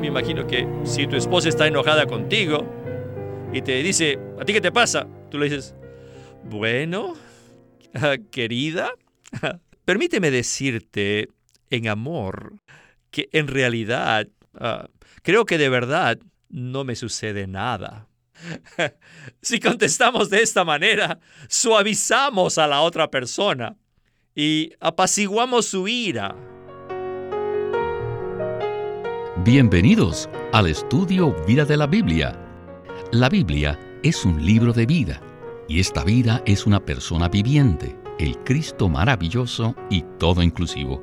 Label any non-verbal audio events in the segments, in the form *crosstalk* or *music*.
me imagino que si tu esposa está enojada contigo y te dice, ¿a ti qué te pasa? Tú le dices, bueno, querida, *laughs* permíteme decirte en amor que en realidad ah, creo que de verdad no me sucede nada. *laughs* si contestamos de esta manera, suavizamos a la otra persona y apaciguamos su ira. Bienvenidos al estudio Vida de la Biblia. La Biblia es un libro de vida y esta vida es una persona viviente, el Cristo maravilloso y todo inclusivo.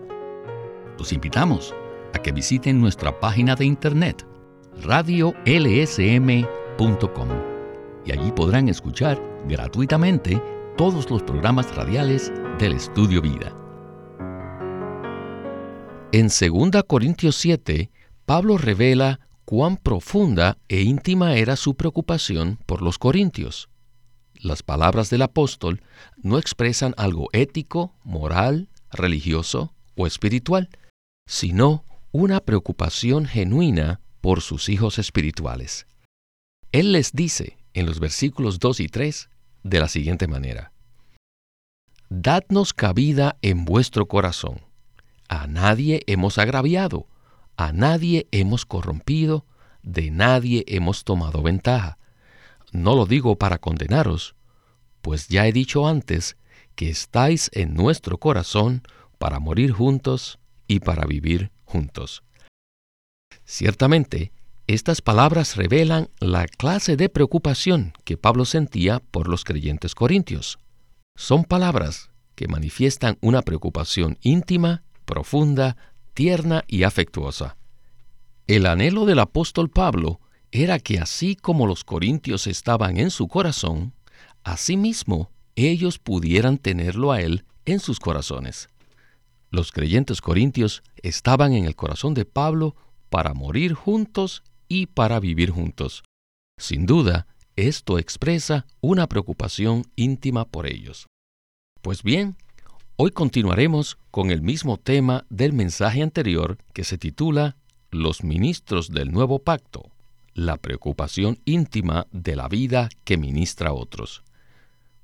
Los invitamos a que visiten nuestra página de internet radiolsm.com y allí podrán escuchar gratuitamente todos los programas radiales del Estudio Vida. En 2 Corintios 7, Pablo revela cuán profunda e íntima era su preocupación por los corintios. Las palabras del apóstol no expresan algo ético, moral, religioso o espiritual, sino una preocupación genuina por sus hijos espirituales. Él les dice en los versículos 2 y 3 de la siguiente manera, Dadnos cabida en vuestro corazón. A nadie hemos agraviado, a nadie hemos corrompido, de nadie hemos tomado ventaja. No lo digo para condenaros, pues ya he dicho antes que estáis en nuestro corazón para morir juntos y para vivir juntos. Ciertamente, estas palabras revelan la clase de preocupación que Pablo sentía por los creyentes corintios. Son palabras que manifiestan una preocupación íntima, profunda, tierna y afectuosa. El anhelo del apóstol Pablo era que así como los corintios estaban en su corazón, asimismo ellos pudieran tenerlo a él en sus corazones. Los creyentes corintios estaban en el corazón de Pablo para morir juntos y para vivir juntos. Sin duda, esto expresa una preocupación íntima por ellos. Pues bien, hoy continuaremos con el mismo tema del mensaje anterior que se titula Los ministros del nuevo pacto, la preocupación íntima de la vida que ministra a otros.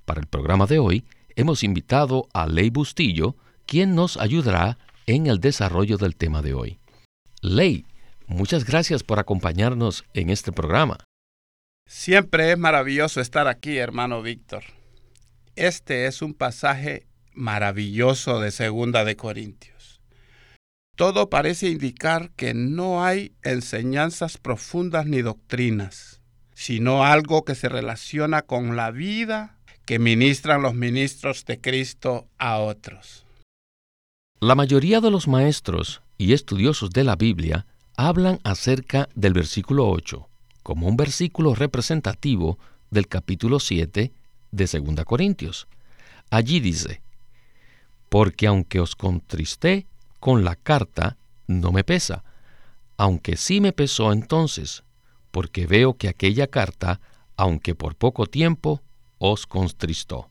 Para el programa de hoy hemos invitado a Ley Bustillo, quien nos ayudará en el desarrollo del tema de hoy. Ley, muchas gracias por acompañarnos en este programa. Siempre es maravilloso estar aquí, hermano Víctor. Este es un pasaje maravilloso de Segunda de Corintios. Todo parece indicar que no hay enseñanzas profundas ni doctrinas, sino algo que se relaciona con la vida que ministran los ministros de Cristo a otros. La mayoría de los maestros y estudiosos de la Biblia hablan acerca del versículo 8 como un versículo representativo del capítulo 7 de 2 Corintios. Allí dice, porque aunque os contristé con la carta, no me pesa, aunque sí me pesó entonces, porque veo que aquella carta, aunque por poco tiempo, os contristó.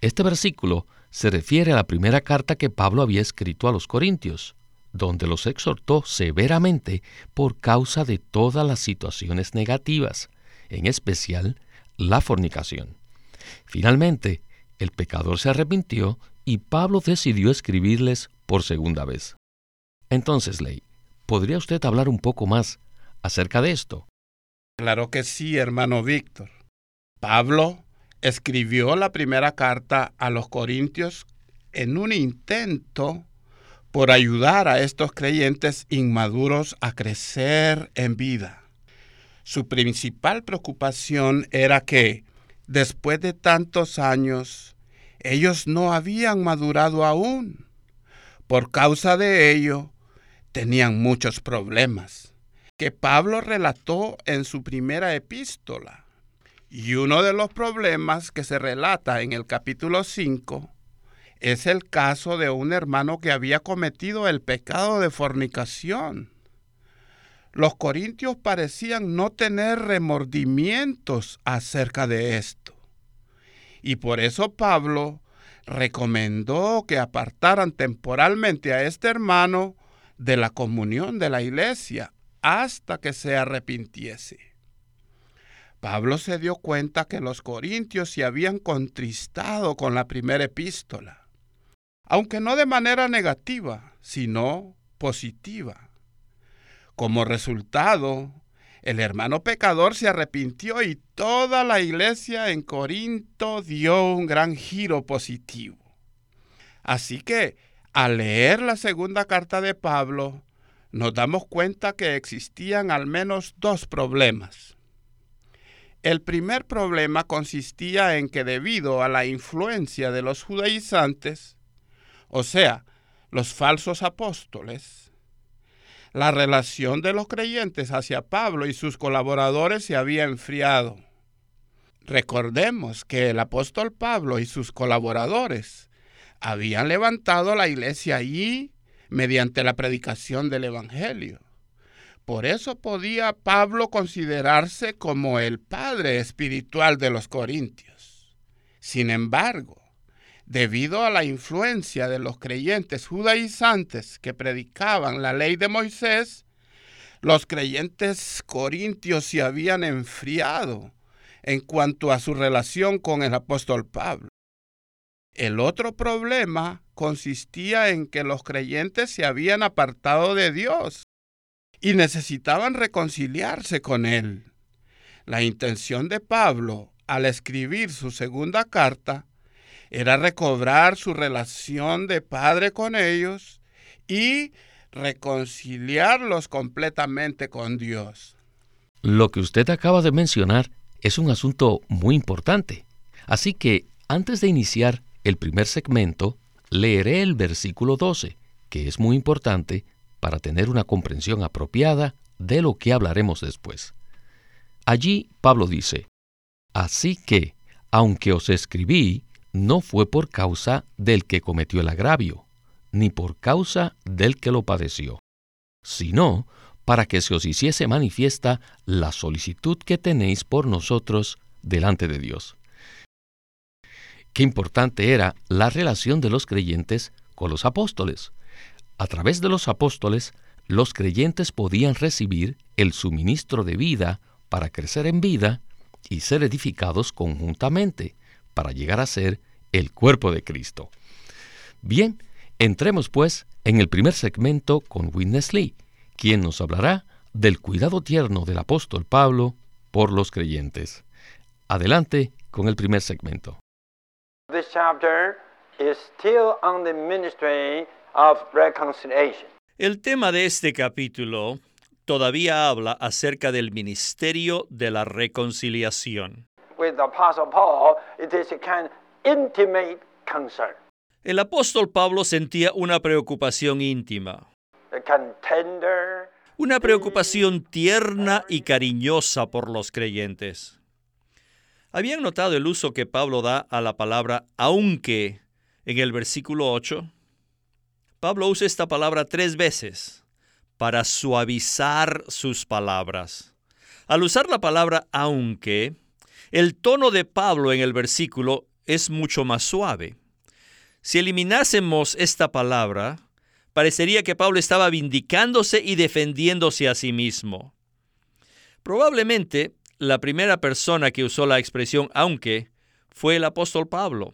Este versículo se refiere a la primera carta que Pablo había escrito a los Corintios, donde los exhortó severamente por causa de todas las situaciones negativas, en especial la fornicación. Finalmente, el pecador se arrepintió y Pablo decidió escribirles por segunda vez. Entonces, Ley, ¿podría usted hablar un poco más acerca de esto? Claro que sí, hermano Víctor. Pablo escribió la primera carta a los Corintios en un intento por ayudar a estos creyentes inmaduros a crecer en vida. Su principal preocupación era que, después de tantos años, ellos no habían madurado aún. Por causa de ello, tenían muchos problemas, que Pablo relató en su primera epístola. Y uno de los problemas que se relata en el capítulo 5 es el caso de un hermano que había cometido el pecado de fornicación. Los corintios parecían no tener remordimientos acerca de esto. Y por eso Pablo recomendó que apartaran temporalmente a este hermano de la comunión de la iglesia hasta que se arrepintiese. Pablo se dio cuenta que los corintios se habían contristado con la primera epístola, aunque no de manera negativa, sino positiva. Como resultado, el hermano pecador se arrepintió y toda la iglesia en Corinto dio un gran giro positivo. Así que, al leer la segunda carta de Pablo, nos damos cuenta que existían al menos dos problemas. El primer problema consistía en que debido a la influencia de los judaizantes, o sea, los falsos apóstoles, la relación de los creyentes hacia Pablo y sus colaboradores se había enfriado. Recordemos que el apóstol Pablo y sus colaboradores habían levantado la iglesia allí mediante la predicación del Evangelio. Por eso podía Pablo considerarse como el padre espiritual de los corintios. Sin embargo, debido a la influencia de los creyentes judaizantes que predicaban la ley de Moisés, los creyentes corintios se habían enfriado en cuanto a su relación con el apóstol Pablo. El otro problema consistía en que los creyentes se habían apartado de Dios y necesitaban reconciliarse con Él. La intención de Pablo al escribir su segunda carta era recobrar su relación de padre con ellos y reconciliarlos completamente con Dios. Lo que usted acaba de mencionar es un asunto muy importante. Así que, antes de iniciar el primer segmento, leeré el versículo 12, que es muy importante para tener una comprensión apropiada de lo que hablaremos después. Allí Pablo dice, Así que, aunque os escribí, no fue por causa del que cometió el agravio, ni por causa del que lo padeció, sino para que se os hiciese manifiesta la solicitud que tenéis por nosotros delante de Dios. Qué importante era la relación de los creyentes con los apóstoles. A través de los apóstoles, los creyentes podían recibir el suministro de vida para crecer en vida y ser edificados conjuntamente para llegar a ser el cuerpo de Cristo. Bien, entremos pues en el primer segmento con Witness Lee, quien nos hablará del cuidado tierno del apóstol Pablo por los creyentes. Adelante con el primer segmento. El tema de este capítulo todavía habla acerca del ministerio de la reconciliación. El apóstol Pablo sentía una preocupación íntima, una preocupación tierna y cariñosa por los creyentes. ¿Habían notado el uso que Pablo da a la palabra aunque en el versículo 8? Pablo usa esta palabra tres veces para suavizar sus palabras. Al usar la palabra aunque, el tono de Pablo en el versículo es mucho más suave. Si eliminásemos esta palabra, parecería que Pablo estaba vindicándose y defendiéndose a sí mismo. Probablemente la primera persona que usó la expresión aunque fue el apóstol Pablo.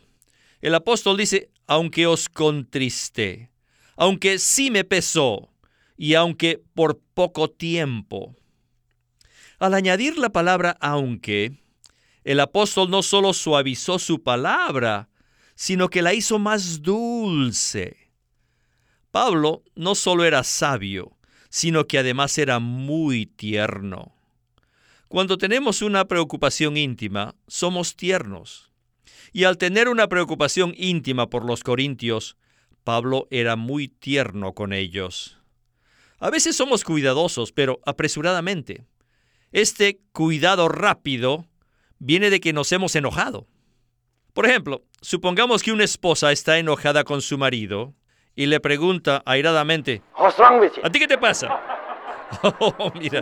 El apóstol dice, aunque os contristé, aunque sí me pesó, y aunque por poco tiempo. Al añadir la palabra aunque, el apóstol no solo suavizó su palabra, sino que la hizo más dulce. Pablo no solo era sabio, sino que además era muy tierno. Cuando tenemos una preocupación íntima, somos tiernos. Y al tener una preocupación íntima por los corintios, Pablo era muy tierno con ellos. A veces somos cuidadosos, pero apresuradamente. Este cuidado rápido viene de que nos hemos enojado. Por ejemplo, supongamos que una esposa está enojada con su marido y le pregunta airadamente, ¿a ti qué te pasa? *laughs* Oh, mira.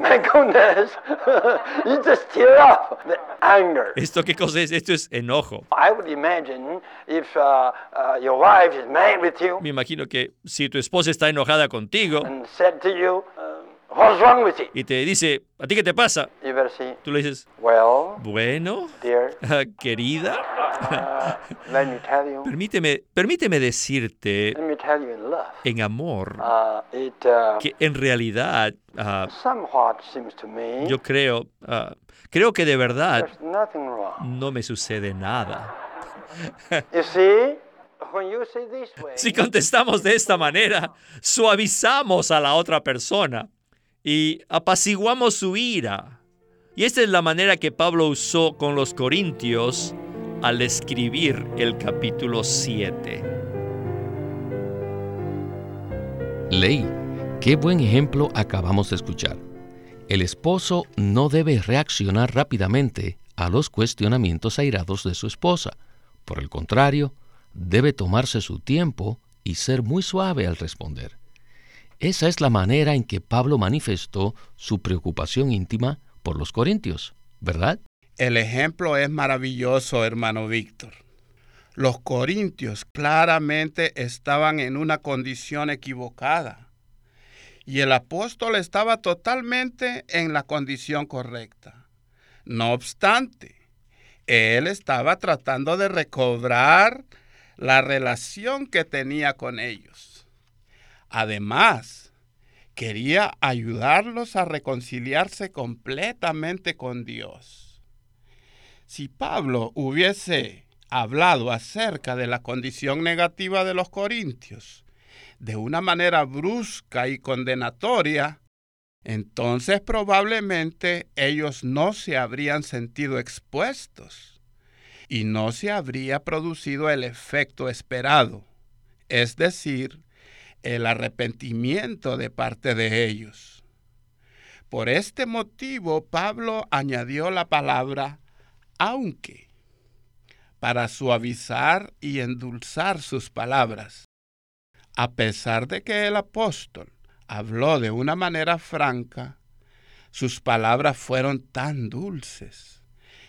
*laughs* ¿Esto qué cosa es? Esto es enojo. Me imagino que si tu esposa está enojada contigo uh, What's wrong with it? y te dice, ¿a ti qué te pasa? Say, Tú le dices, well, bueno, dear, *laughs* querida, uh, let me tell you, permíteme, permíteme decirte let me tell you in love. en amor Uh, it uh, que en realidad somewhat seems to me yo creo, ah, creo que de verdad wrong. no me sucede nada. *laughs* You see, when you say this way, Si contestamos de esta manera, suavizamos a la otra persona y apaciguamos su ira. Y esta es la manera que Pablo usó con los corintios al escribir el capítulo 7. Ley, qué buen ejemplo acabamos de escuchar. El esposo no debe reaccionar rápidamente a los cuestionamientos airados de su esposa. Por el contrario, debe tomarse su tiempo y ser muy suave al responder. Esa es la manera en que Pablo manifestó su preocupación íntima por los corintios, ¿verdad? El ejemplo es maravilloso, hermano Víctor. Los corintios claramente estaban en una condición equivocada y el apóstol estaba totalmente en la condición correcta. No obstante, él estaba tratando de recobrar la relación que tenía con ellos. Además, quería ayudarlos a reconciliarse completamente con Dios. Si Pablo hubiese hablado acerca de la condición negativa de los corintios de una manera brusca y condenatoria, entonces probablemente ellos no se habrían sentido expuestos y no se habría producido el efecto esperado, es decir, el arrepentimiento de parte de ellos. Por este motivo, Pablo añadió la palabra aunque para suavizar y endulzar sus palabras. A pesar de que el apóstol habló de una manera franca, sus palabras fueron tan dulces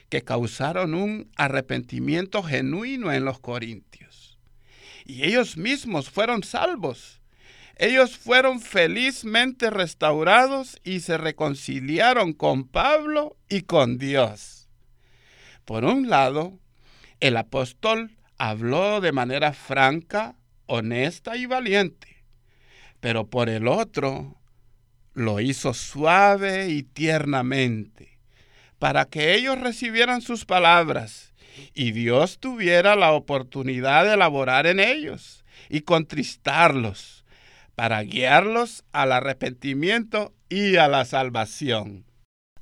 que causaron un arrepentimiento genuino en los corintios. Y ellos mismos fueron salvos. Ellos fueron felizmente restaurados y se reconciliaron con Pablo y con Dios. Por un lado, el apóstol habló de manera franca, honesta y valiente, pero por el otro lo hizo suave y tiernamente, para que ellos recibieran sus palabras y Dios tuviera la oportunidad de elaborar en ellos y contristarlos, para guiarlos al arrepentimiento y a la salvación.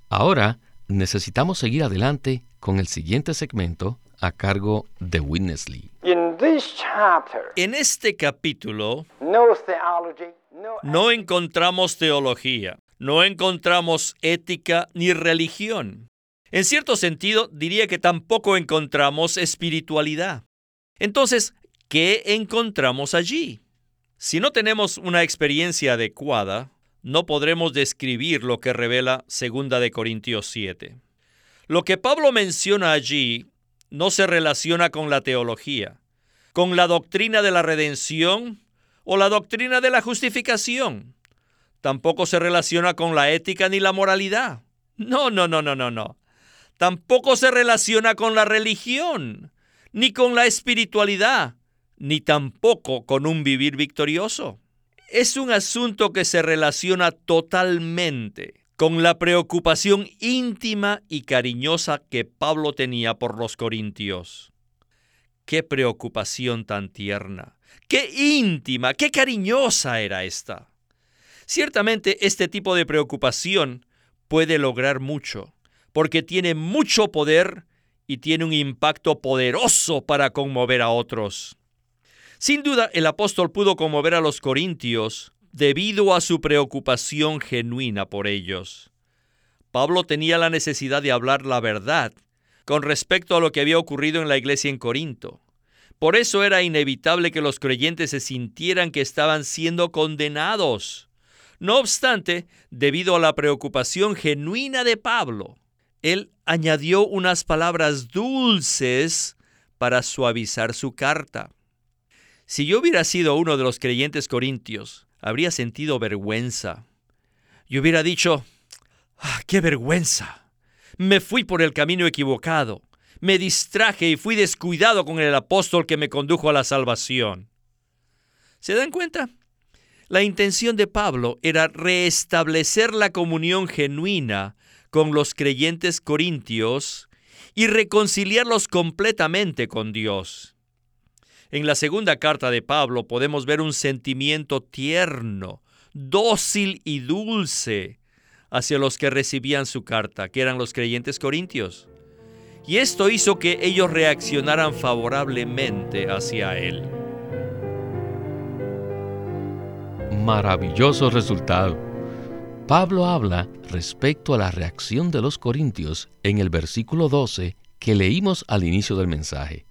Ahora necesitamos seguir adelante con el siguiente segmento a cargo de Witness Lee. in this chapter, En este capítulo no theology, no, no encontramos teología, no encontramos ética ni religión. En cierto sentido, diría que tampoco encontramos espiritualidad. Entonces, ¿qué encontramos allí? Si no tenemos una experiencia adecuada, no podremos describir lo que revela 2 de Corintios 7. Lo que Pablo menciona allí no se relaciona con la teología, con la doctrina de la redención o la doctrina de la justificación. Tampoco se relaciona con la ética ni la moralidad. No, no, no, no, no, no. Tampoco se relaciona con la religión, ni con la espiritualidad, ni tampoco con un vivir victorioso. Es un asunto que se relaciona totalmente con la preocupación íntima y cariñosa que Pablo tenía por los corintios. Qué preocupación tan tierna, qué íntima, qué cariñosa era esta. Ciertamente este tipo de preocupación puede lograr mucho, porque tiene mucho poder y tiene un impacto poderoso para conmover a otros. Sin duda, el apóstol pudo conmover a los corintios debido a su preocupación genuina por ellos. Pablo tenía la necesidad de hablar la verdad con respecto a lo que había ocurrido en la iglesia en Corinto. Por eso era inevitable que los creyentes se sintieran que estaban siendo condenados. No obstante, debido a la preocupación genuina de Pablo, él añadió unas palabras dulces para suavizar su carta. Si yo hubiera sido uno de los creyentes corintios, habría sentido vergüenza. y hubiera dicho, "Ah, ¡qué vergüenza! Me fui por el camino equivocado, me distraje y fui descuidado con el apóstol que me condujo a la salvación. ¿Se dan cuenta? La intención de Pablo era restablecer la comunión genuina con los creyentes corintios y reconciliarlos completamente con Dios. En la segunda carta de Pablo podemos ver un sentimiento tierno, dócil y dulce hacia los que recibían su carta, que eran los creyentes corintios. Y esto hizo que ellos reaccionaran favorablemente hacia él. Maravilloso resultado. Pablo habla respecto a la reacción de los corintios en el versículo 12 que leímos al inicio del mensaje.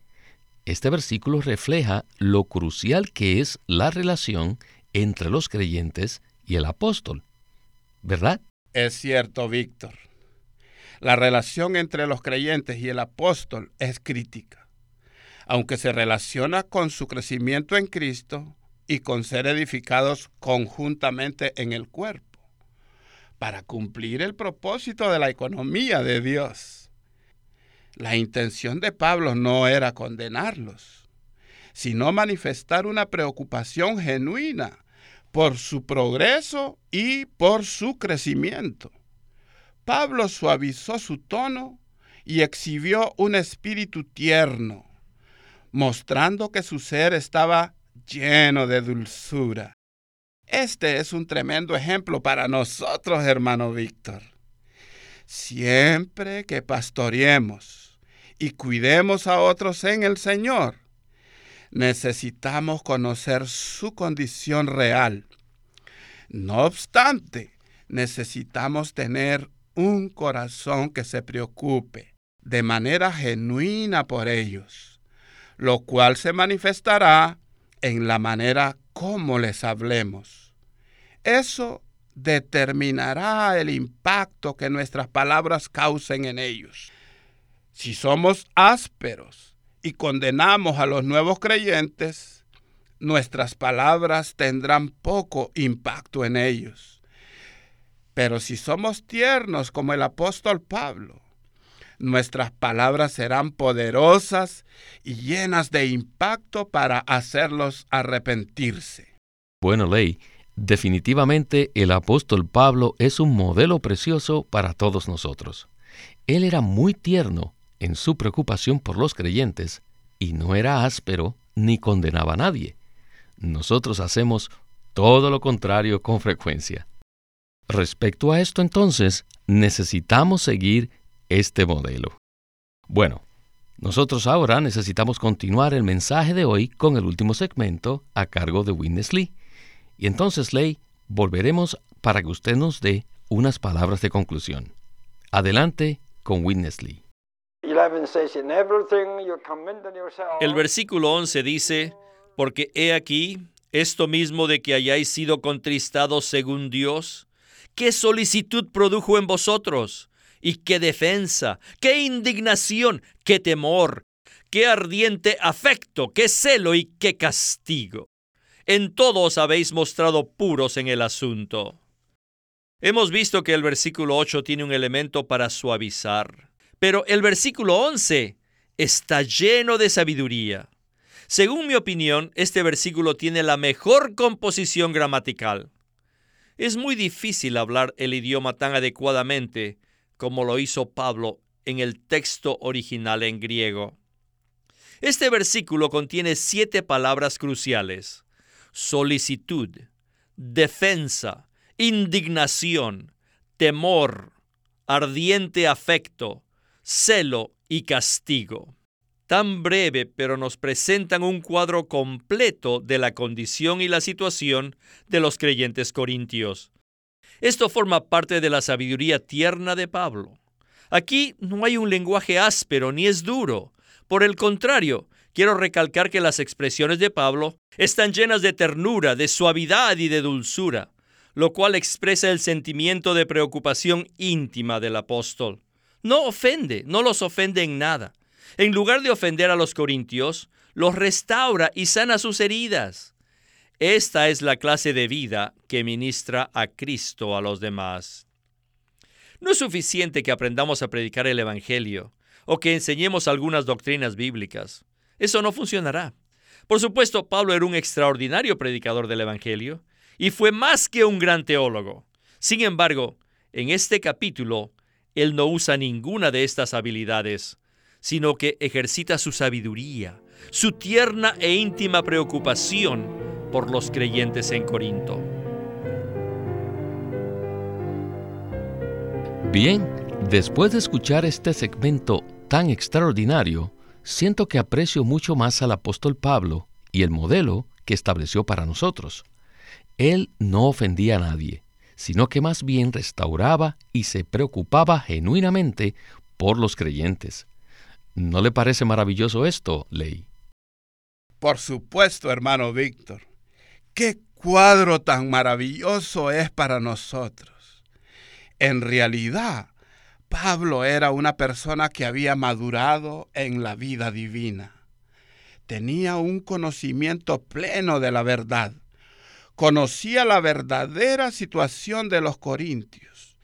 Este versículo refleja lo crucial que es la relación entre los creyentes y el apóstol. ¿Verdad? Es cierto, Víctor. La relación entre los creyentes y el apóstol es crítica, aunque se relaciona con su crecimiento en Cristo y con ser edificados conjuntamente en el cuerpo, para cumplir el propósito de la economía de Dios. La intención de Pablo no era condenarlos, sino manifestar una preocupación genuina por su progreso y por su crecimiento. Pablo suavizó su tono y exhibió un espíritu tierno, mostrando que su ser estaba lleno de dulzura. Este es un tremendo ejemplo para nosotros, hermano Víctor. Siempre que pastoreemos y cuidemos a otros en el Señor, necesitamos conocer su condición real. No obstante, necesitamos tener un corazón que se preocupe de manera genuina por ellos, lo cual se manifestará en la manera como les hablemos. Eso determinará el impacto que nuestras palabras causen en ellos. Si somos ásperos y condenamos a los nuevos creyentes, nuestras palabras tendrán poco impacto en ellos. Pero si somos tiernos como el apóstol Pablo, nuestras palabras serán poderosas y llenas de impacto para hacerlos arrepentirse. Bueno, Ley, definitivamente el apóstol Pablo es un modelo precioso para todos nosotros. Él era muy tierno en su preocupación por los creyentes y no era áspero ni condenaba a nadie. Nosotros hacemos todo lo contrario con frecuencia. Respecto a esto entonces, necesitamos seguir este modelo. Bueno, nosotros ahora necesitamos continuar el mensaje de hoy con el último segmento a cargo de Witness Lee. Y entonces, Ley, volveremos para que usted nos dé unas palabras de conclusión. Adelante con Witness Lee. El versículo 11 dice, porque he aquí esto mismo de que hayáis sido contristados según Dios, qué solicitud produjo en vosotros, y qué defensa, qué indignación, qué temor, qué ardiente afecto, qué celo y qué castigo. En todo os habéis mostrado puros en el asunto. Hemos visto que el versículo 8 tiene un elemento para suavizar, pero el versículo 11 está lleno de sabiduría. Según mi opinión, este versículo tiene la mejor composición gramatical. Es muy difícil hablar el idioma tan adecuadamente como lo hizo Pablo en el texto original en griego. Este versículo contiene siete palabras cruciales. Solicitud, defensa, indignación, temor, ardiente afecto, celo y castigo. Tan breve, pero nos presentan un cuadro completo de la condición y la situación de los creyentes corintios. Esto forma parte de la sabiduría tierna de Pablo. Aquí no hay un lenguaje áspero ni es duro. Por el contrario, quiero recalcar que las expresiones de Pablo están llenas de ternura, de suavidad y de dulzura, lo cual expresa el sentimiento de preocupación íntima del apóstol. No ofende, no los ofende en nada. En lugar de ofender a los corintios, los restaura y sana sus heridas. Esta es la clase de vida que ministra a Cristo a los demás. No es suficiente que aprendamos a predicar el Evangelio o que enseñemos algunas doctrinas bíblicas. Eso no funcionará. Por supuesto, Pablo era un extraordinario predicador del Evangelio y fue más que un gran teólogo. Sin embargo, en este capítulo, él no usa ninguna de estas habilidades, sino que ejercita su sabiduría, su tierna e íntima preocupación por los creyentes en Corinto. Bien, después de escuchar este segmento tan extraordinario, siento que aprecio mucho más al apóstol Pablo y el modelo que estableció para nosotros. Él no ofendía a nadie, sino que más bien restauraba y se preocupaba genuinamente por los creyentes. ¿No le parece maravilloso esto, Ley? Por supuesto, hermano Víctor. Qué cuadro tan maravilloso es para nosotros. En realidad, Pablo era una persona que había madurado en la vida divina. Tenía un conocimiento pleno de la verdad conocía la verdadera situación de los corintios.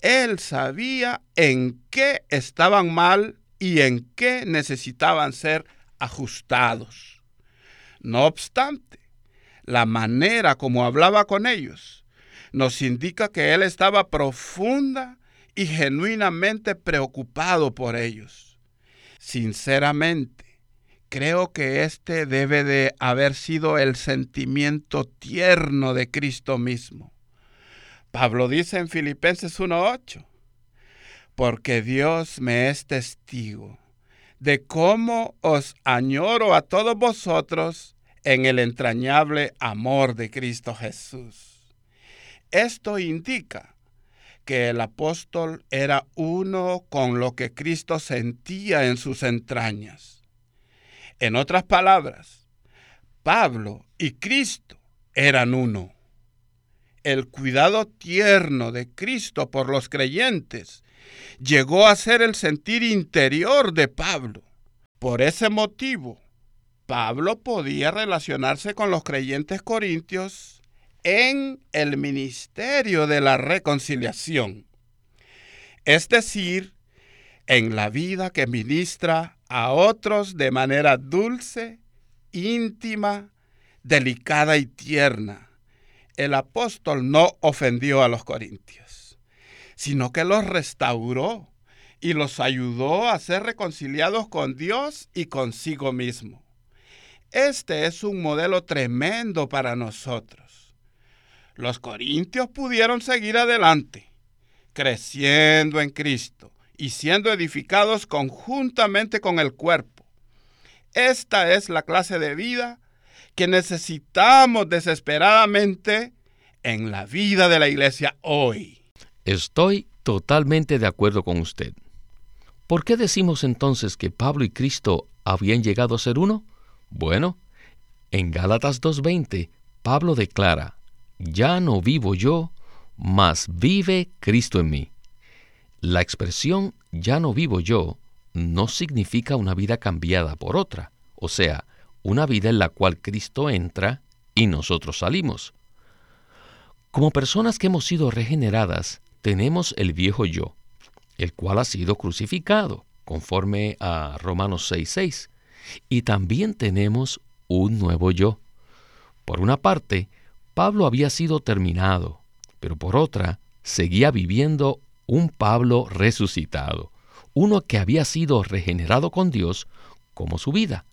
Él sabía en qué estaban mal y en qué necesitaban ser ajustados. No obstante, la manera como hablaba con ellos nos indica que él estaba profunda y genuinamente preocupado por ellos. Sinceramente, Creo que este debe de haber sido el sentimiento tierno de Cristo mismo. Pablo dice en Filipenses 1.8, porque Dios me es testigo de cómo os añoro a todos vosotros en el entrañable amor de Cristo Jesús. Esto indica que el apóstol era uno con lo que Cristo sentía en sus entrañas en otras palabras, Pablo y Cristo eran uno. El cuidado tierno de Cristo por los creyentes llegó a ser el sentir interior de Pablo. Por ese motivo, Pablo podía relacionarse con los creyentes corintios en el ministerio de la reconciliación, es decir, en la vida que ministra a otros de manera dulce, íntima, delicada y tierna. El apóstol no ofendió a los corintios, sino que los restauró y los ayudó a ser reconciliados con Dios y consigo mismo. Este es un modelo tremendo para nosotros. Los corintios pudieron seguir adelante, creciendo en Cristo, y siendo edificados conjuntamente con el cuerpo. Esta es la clase de vida que necesitamos desesperadamente en la vida de la iglesia hoy. Estoy totalmente de acuerdo con usted. ¿Por qué decimos entonces que Pablo y Cristo habían llegado a ser uno? Bueno, en Gálatas 2.20, Pablo declara, ya no vivo yo, mas vive Cristo en mí. La expresión ya no vivo yo no significa una vida cambiada por otra, o sea, una vida en la cual Cristo entra y nosotros salimos. Como personas que hemos sido regeneradas, tenemos el viejo yo, el cual ha sido crucificado, conforme a Romanos 6:6, y también tenemos un nuevo yo. Por una parte, Pablo había sido terminado, pero por otra, seguía viviendo un Pablo resucitado, uno que había sido regenerado con Dios como su vida.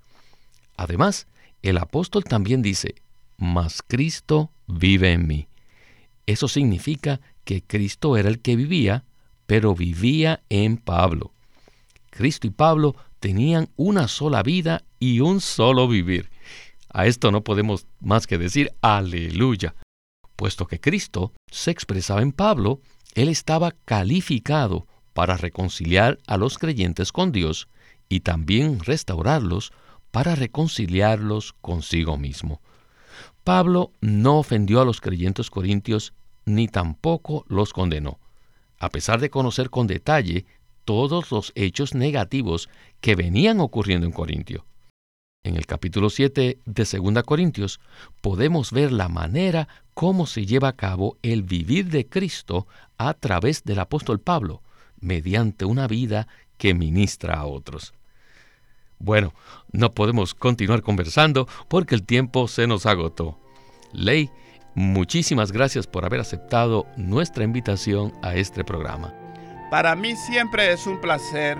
Además, el apóstol también dice, mas Cristo vive en mí. Eso significa que Cristo era el que vivía, pero vivía en Pablo. Cristo y Pablo tenían una sola vida y un solo vivir. A esto no podemos más que decir aleluya, puesto que Cristo se expresaba en Pablo él estaba calificado para reconciliar a los creyentes con Dios y también restaurarlos para reconciliarlos consigo mismo. Pablo no ofendió a los creyentes corintios ni tampoco los condenó, a pesar de conocer con detalle todos los hechos negativos que venían ocurriendo en Corintio. En el capítulo 7 de 2 Corintios podemos ver la manera cómo se lleva a cabo el vivir de Cristo a través del apóstol Pablo, mediante una vida que ministra a otros. Bueno, no podemos continuar conversando porque el tiempo se nos agotó. Ley, muchísimas gracias por haber aceptado nuestra invitación a este programa. Para mí siempre es un placer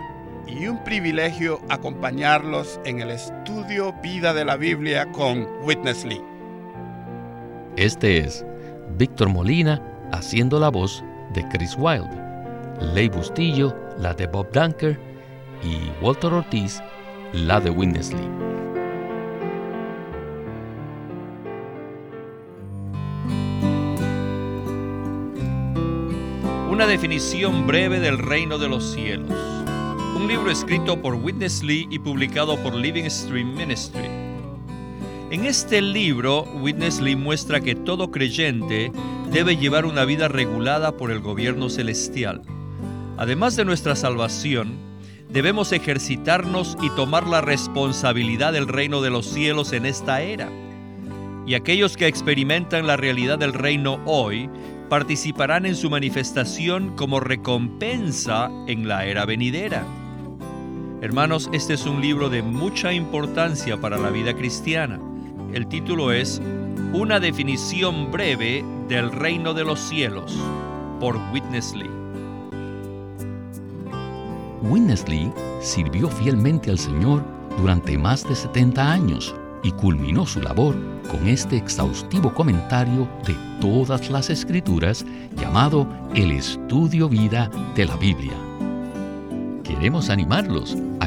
y un privilegio acompañarlos en el estudio Vida de la Biblia con Witness Lee. Este es Víctor Molina haciendo la voz de Chris Wilde, Ley Bustillo, la de Bob Dunker y Walter Ortiz, la de Witness Lee. Una definición breve del reino de los cielos un libro escrito por Witness Lee y publicado por Living Stream Ministry. En este libro, Witness Lee muestra que todo creyente debe llevar una vida regulada por el gobierno celestial. Además de nuestra salvación, debemos ejercitarnos y tomar la responsabilidad del reino de los cielos en esta era. Y aquellos que experimentan la realidad del reino hoy participarán en su manifestación como recompensa en la era venidera. Hermanos, este es un libro de mucha importancia para la vida cristiana. El título es Una definición breve del reino de los cielos por Witness Lee. Witness Lee sirvió fielmente al Señor durante más de 70 años y culminó su labor con este exhaustivo comentario de todas las escrituras llamado El Estudio Vida de la Biblia. Queremos animarlos